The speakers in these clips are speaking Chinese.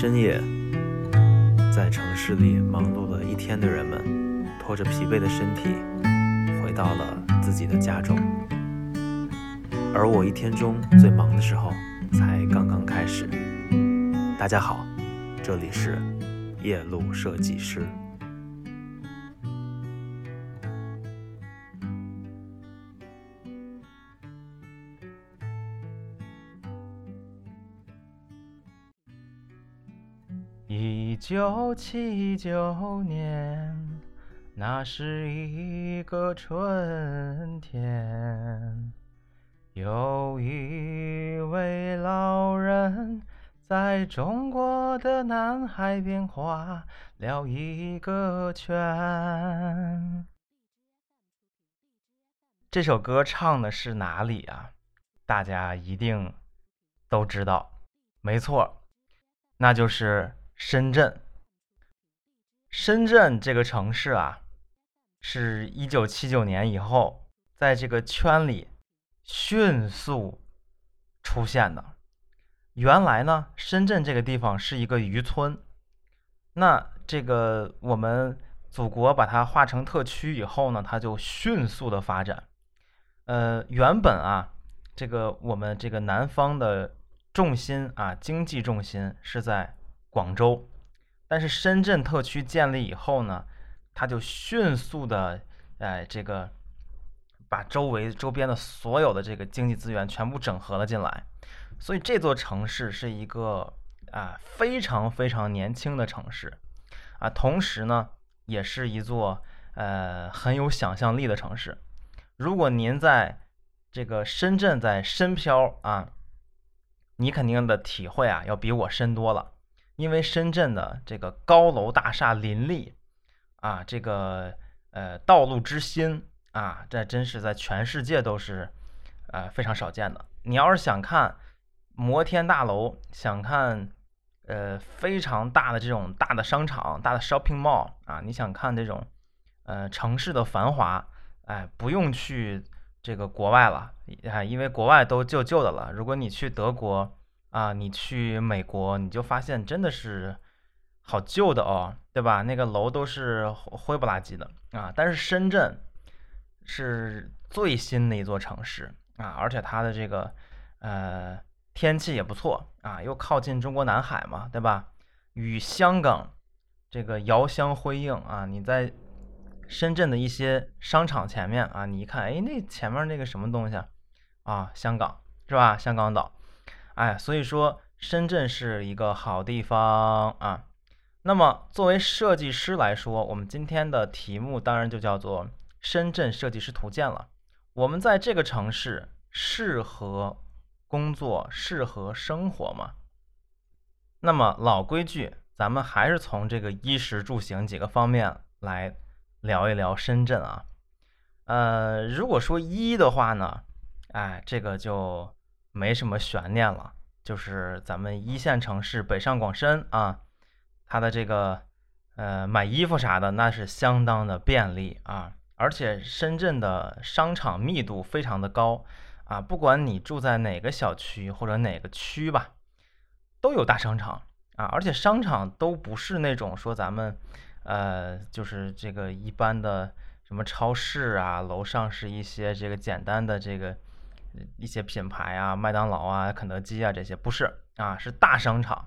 深夜，在城市里忙碌了一天的人们，拖着疲惫的身体，回到了自己的家中。而我一天中最忙的时候，才刚刚开始。大家好，这里是夜路设计师。一九七九年，那是一个春天，有一位老人在中国的南海边画了一个圈。这首歌唱的是哪里啊？大家一定都知道，没错，那就是。深圳，深圳这个城市啊，是一九七九年以后，在这个圈里迅速出现的。原来呢，深圳这个地方是一个渔村，那这个我们祖国把它划成特区以后呢，它就迅速的发展。呃，原本啊，这个我们这个南方的重心啊，经济重心是在。广州，但是深圳特区建立以后呢，它就迅速的，哎，这个把周围周边的所有的这个经济资源全部整合了进来，所以这座城市是一个啊非常非常年轻的城市，啊，同时呢，也是一座呃很有想象力的城市。如果您在这个深圳在深漂啊，你肯定的体会啊要比我深多了。因为深圳的这个高楼大厦林立，啊，这个呃道路之新啊，这真是在全世界都是呃非常少见的。你要是想看摩天大楼，想看呃非常大的这种大的商场、大的 shopping mall 啊，你想看这种呃城市的繁华，哎，不用去这个国外了啊，因为国外都旧旧的了。如果你去德国。啊，你去美国，你就发现真的是好旧的哦，对吧？那个楼都是灰不拉几的啊。但是深圳是最新的一座城市啊，而且它的这个呃天气也不错啊，又靠近中国南海嘛，对吧？与香港这个遥相辉映啊。你在深圳的一些商场前面啊，你一看，哎，那前面那个什么东西啊？啊，香港是吧？香港岛。哎，所以说深圳是一个好地方啊。那么作为设计师来说，我们今天的题目当然就叫做《深圳设计师图鉴》了。我们在这个城市适合工作、适合生活吗？那么老规矩，咱们还是从这个衣食住行几个方面来聊一聊深圳啊。呃，如果说衣的话呢，哎，这个就。没什么悬念了，就是咱们一线城市北上广深啊，它的这个呃买衣服啥的那是相当的便利啊，而且深圳的商场密度非常的高啊，不管你住在哪个小区或者哪个区吧，都有大商场啊，而且商场都不是那种说咱们呃就是这个一般的什么超市啊，楼上是一些这个简单的这个。一些品牌啊，麦当劳啊、肯德基啊这些不是啊，是大商场，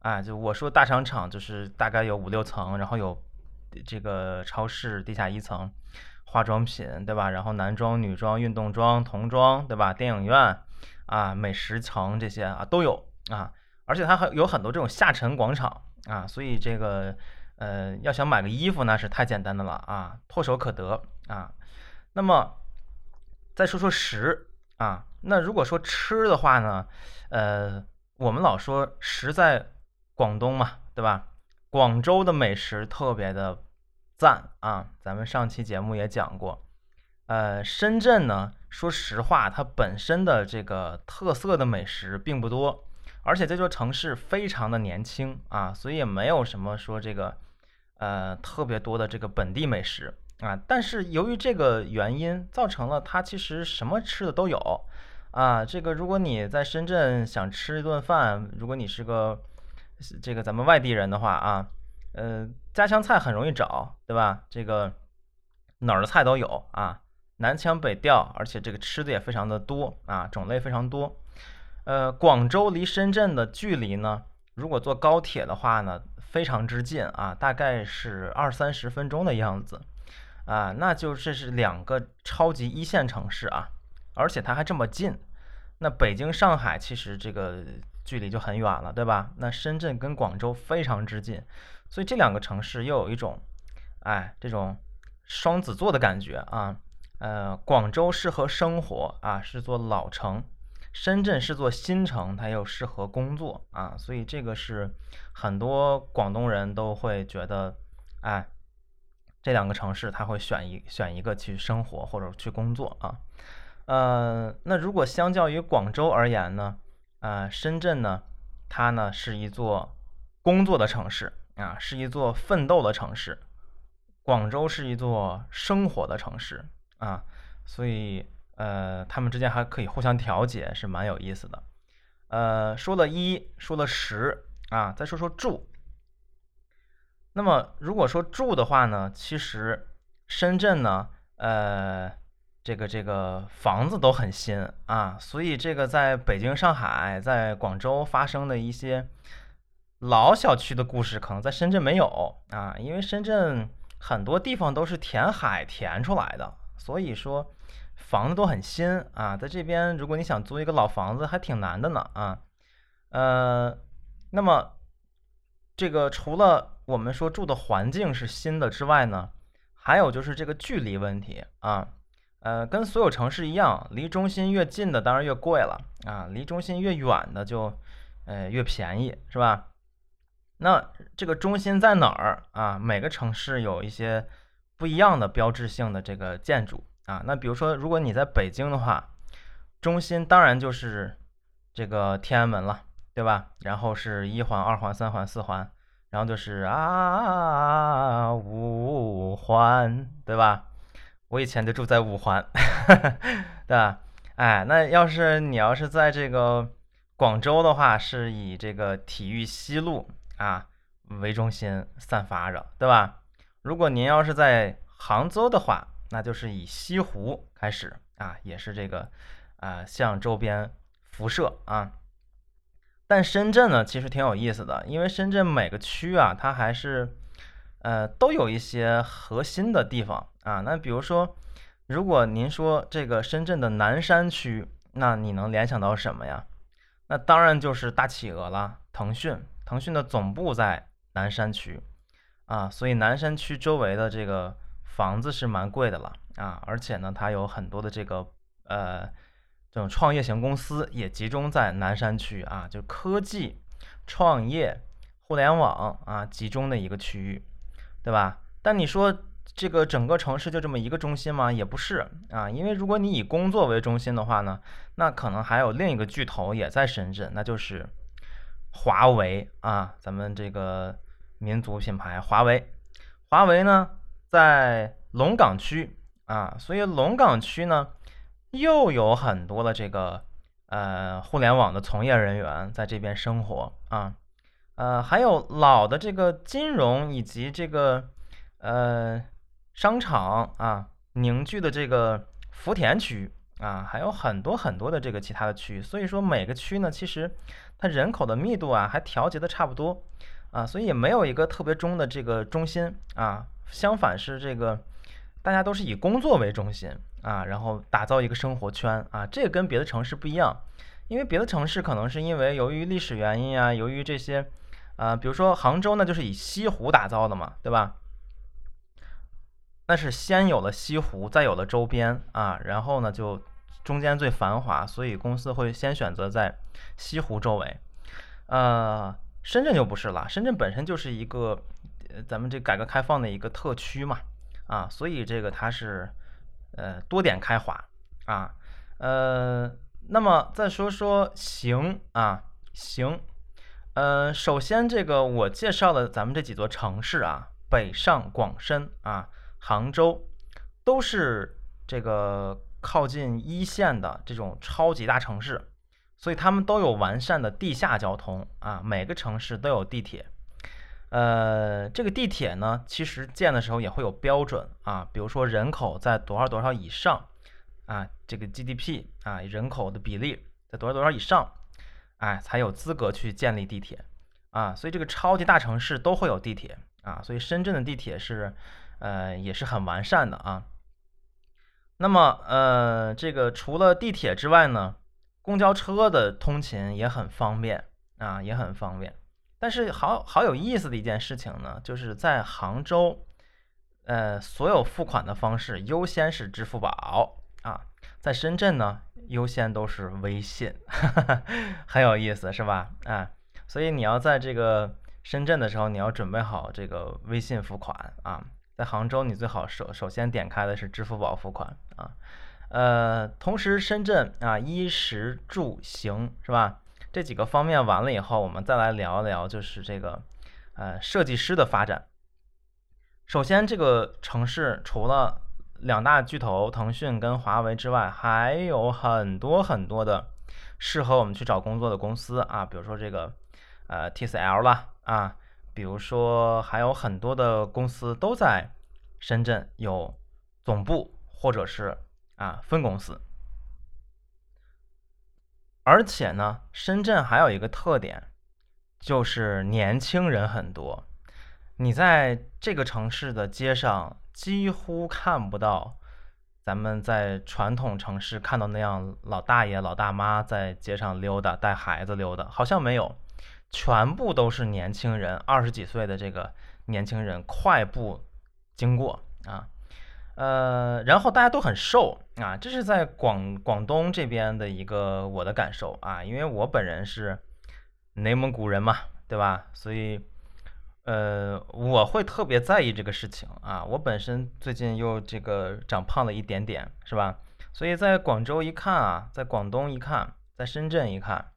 啊，就我说大商场就是大概有五六层，然后有这个超市地下一层，化妆品对吧？然后男装、女装、运动装、童装对吧？电影院啊、美食城这些啊都有啊，而且它还有很多这种下沉广场啊，所以这个呃要想买个衣服那是太简单的了啊，唾手可得啊。那么再说说食。啊，那如果说吃的话呢，呃，我们老说食在广东嘛，对吧？广州的美食特别的赞啊，咱们上期节目也讲过。呃，深圳呢，说实话，它本身的这个特色的美食并不多，而且这座城市非常的年轻啊，所以也没有什么说这个呃特别多的这个本地美食。啊，但是由于这个原因，造成了它其实什么吃的都有，啊，这个如果你在深圳想吃一顿饭，如果你是个这个咱们外地人的话啊，呃，家乡菜很容易找，对吧？这个哪儿的菜都有啊，南腔北调，而且这个吃的也非常的多啊，种类非常多。呃，广州离深圳的距离呢，如果坐高铁的话呢，非常之近啊，大概是二三十分钟的样子啊，那就这是两个超级一线城市啊，而且它还这么近。那北京、上海其实这个距离就很远了，对吧？那深圳跟广州非常之近，所以这两个城市又有一种，哎，这种双子座的感觉啊。呃，广州适合生活啊，是座老城；深圳是座新城，它又适合工作啊。所以这个是很多广东人都会觉得，哎，这两个城市他会选一选一个去生活或者去工作啊。呃，那如果相较于广州而言呢？呃，深圳呢，它呢是一座工作的城市啊，是一座奋斗的城市；广州是一座生活的城市啊，所以呃，他们之间还可以互相调节，是蛮有意思的。呃，说了一，说了十啊，再说说住。那么如果说住的话呢，其实深圳呢，呃。这个这个房子都很新啊，所以这个在北京、上海、在广州发生的一些老小区的故事，可能在深圳没有啊，因为深圳很多地方都是填海填出来的，所以说房子都很新啊。在这边，如果你想租一个老房子，还挺难的呢啊。呃，那么这个除了我们说住的环境是新的之外呢，还有就是这个距离问题啊。呃，跟所有城市一样，离中心越近的当然越贵了啊，离中心越远的就，呃，越便宜，是吧？那这个中心在哪儿啊？每个城市有一些不一样的标志性的这个建筑啊。那比如说，如果你在北京的话，中心当然就是这个天安门了，对吧？然后是一环、二环、三环、四环，然后就是啊五环，对吧？我以前就住在五环，对吧？哎，那要是你要是在这个广州的话，是以这个体育西路啊为中心散发着，对吧？如果您要是在杭州的话，那就是以西湖开始啊，也是这个啊向周边辐射啊。但深圳呢，其实挺有意思的，因为深圳每个区啊，它还是。呃，都有一些核心的地方啊。那比如说，如果您说这个深圳的南山区，那你能联想到什么呀？那当然就是大企鹅了，腾讯。腾讯的总部在南山区啊，所以南山区周围的这个房子是蛮贵的了啊。而且呢，它有很多的这个呃这种创业型公司也集中在南山区啊，就科技、创业、互联网啊集中的一个区域。对吧？但你说这个整个城市就这么一个中心吗？也不是啊，因为如果你以工作为中心的话呢，那可能还有另一个巨头也在深圳，那就是华为啊，咱们这个民族品牌华为。华为呢在龙岗区啊，所以龙岗区呢又有很多的这个呃互联网的从业人员在这边生活啊。呃，还有老的这个金融以及这个呃商场啊凝聚的这个福田区啊，还有很多很多的这个其他的区，所以说每个区呢，其实它人口的密度啊还调节的差不多啊，所以也没有一个特别中的这个中心啊，相反是这个大家都是以工作为中心啊，然后打造一个生活圈啊，这个跟别的城市不一样，因为别的城市可能是因为由于历史原因啊，由于这些。啊，比如说杭州呢，就是以西湖打造的嘛，对吧？那是先有了西湖，再有了周边啊，然后呢就中间最繁华，所以公司会先选择在西湖周围。呃，深圳就不是了，深圳本身就是一个咱们这改革开放的一个特区嘛，啊，所以这个它是呃多点开花啊，呃，那么再说说行啊行。呃，首先这个我介绍的咱们这几座城市啊，北上广深啊，杭州，都是这个靠近一线的这种超级大城市，所以他们都有完善的地下交通啊，每个城市都有地铁。呃，这个地铁呢，其实建的时候也会有标准啊，比如说人口在多少多少以上啊，这个 GDP 啊，人口的比例在多少多少以上，哎，才有资格去建立地铁啊。所以这个超级大城市都会有地铁啊，所以深圳的地铁是呃也是很完善的啊。那么呃，这个除了地铁之外呢，公交车的通勤也很方便啊，也很方便。但是好好有意思的一件事情呢，就是在杭州，呃，所有付款的方式优先是支付宝啊，在深圳呢，优先都是微信，很有意思是吧？啊，所以你要在这个深圳的时候，你要准备好这个微信付款啊，在杭州你最好首首先点开的是支付宝付款啊，呃，同时深圳啊，衣食住行是吧？这几个方面完了以后，我们再来聊一聊，就是这个，呃，设计师的发展。首先，这个城市除了两大巨头腾讯跟华为之外，还有很多很多的适合我们去找工作的公司啊，比如说这个，呃，TCL 啦啊，比如说还有很多的公司都在深圳有总部或者是啊分公司。而且呢，深圳还有一个特点，就是年轻人很多。你在这个城市的街上几乎看不到咱们在传统城市看到那样老大爷、老大妈在街上溜达，带孩子溜达，好像没有，全部都是年轻人，二十几岁的这个年轻人快步经过啊。呃，然后大家都很瘦啊，这是在广广东这边的一个我的感受啊，因为我本人是内蒙古人嘛，对吧？所以，呃，我会特别在意这个事情啊。我本身最近又这个长胖了一点点，是吧？所以在广州一看啊，在广东一看，在深圳一看，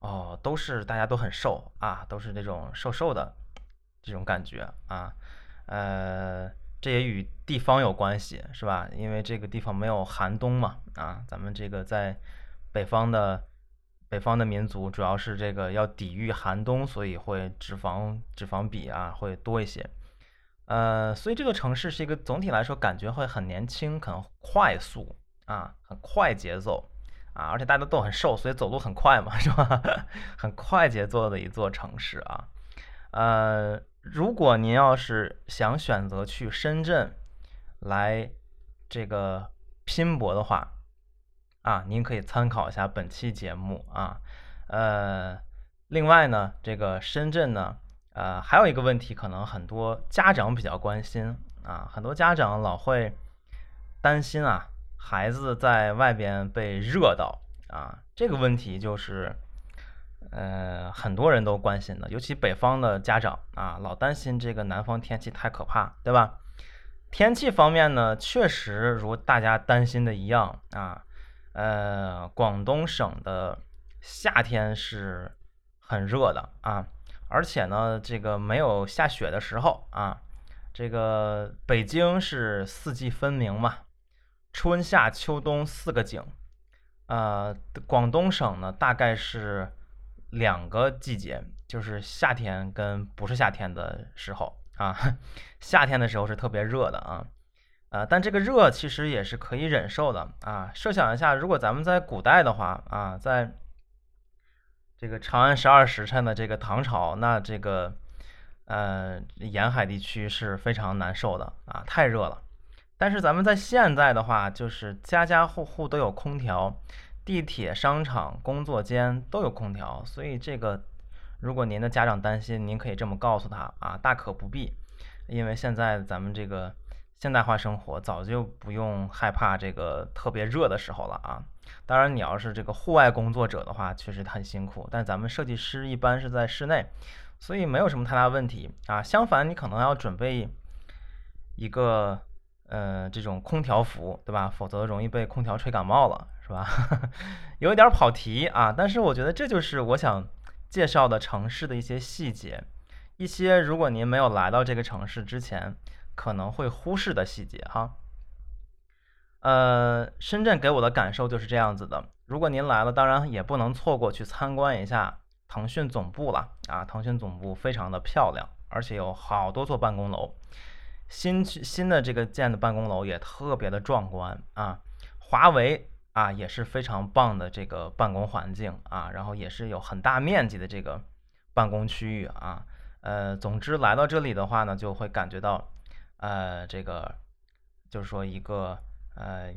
哦，都是大家都很瘦啊，都是那种瘦瘦的这种感觉啊，呃。这也与地方有关系，是吧？因为这个地方没有寒冬嘛，啊，咱们这个在北方的北方的民族主要是这个要抵御寒冬，所以会脂肪脂肪比啊会多一些，呃，所以这个城市是一个总体来说感觉会很年轻，很快速啊，很快节奏啊，而且大家都很瘦，所以走路很快嘛，是吧？很快节奏的一座城市啊，呃。如果您要是想选择去深圳来这个拼搏的话，啊，您可以参考一下本期节目啊。呃，另外呢，这个深圳呢，呃，还有一个问题，可能很多家长比较关心啊，很多家长老会担心啊，孩子在外边被热到啊，这个问题就是。呃，很多人都关心的，尤其北方的家长啊，老担心这个南方天气太可怕，对吧？天气方面呢，确实如大家担心的一样啊，呃，广东省的夏天是很热的啊，而且呢，这个没有下雪的时候啊，这个北京是四季分明嘛，春夏秋冬四个景，呃，广东省呢，大概是。两个季节，就是夏天跟不是夏天的时候啊。夏天的时候是特别热的啊，呃，但这个热其实也是可以忍受的啊。设想一下，如果咱们在古代的话啊，在这个长安十二时辰的这个唐朝，那这个呃沿海地区是非常难受的啊，太热了。但是咱们在现在的话，就是家家户户都有空调。地铁、商场、工作间都有空调，所以这个，如果您的家长担心，您可以这么告诉他啊，大可不必，因为现在咱们这个现代化生活早就不用害怕这个特别热的时候了啊。当然，你要是这个户外工作者的话，确实很辛苦，但咱们设计师一般是在室内，所以没有什么太大问题啊。相反，你可能要准备一个呃这种空调服，对吧？否则容易被空调吹感冒了。是吧？有一点跑题啊，但是我觉得这就是我想介绍的城市的一些细节，一些如果您没有来到这个城市之前可能会忽视的细节哈。呃，深圳给我的感受就是这样子的。如果您来了，当然也不能错过去参观一下腾讯总部了啊！腾讯总部非常的漂亮，而且有好多座办公楼，新新的这个建的办公楼也特别的壮观啊。华为啊也是非常棒的这个办公环境啊，然后也是有很大面积的这个办公区域啊。呃，总之来到这里的话呢，就会感觉到呃这个就是说一个。呃，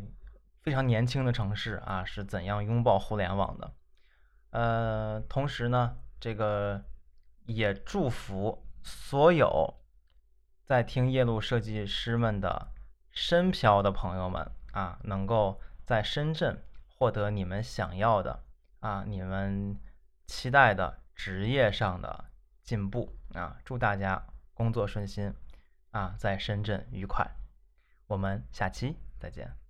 非常年轻的城市啊，是怎样拥抱互联网的？呃，同时呢，这个也祝福所有在听夜路设计师们的深漂的朋友们啊，能够在深圳获得你们想要的啊，你们期待的职业上的进步啊！祝大家工作顺心啊，在深圳愉快。我们下期。再见。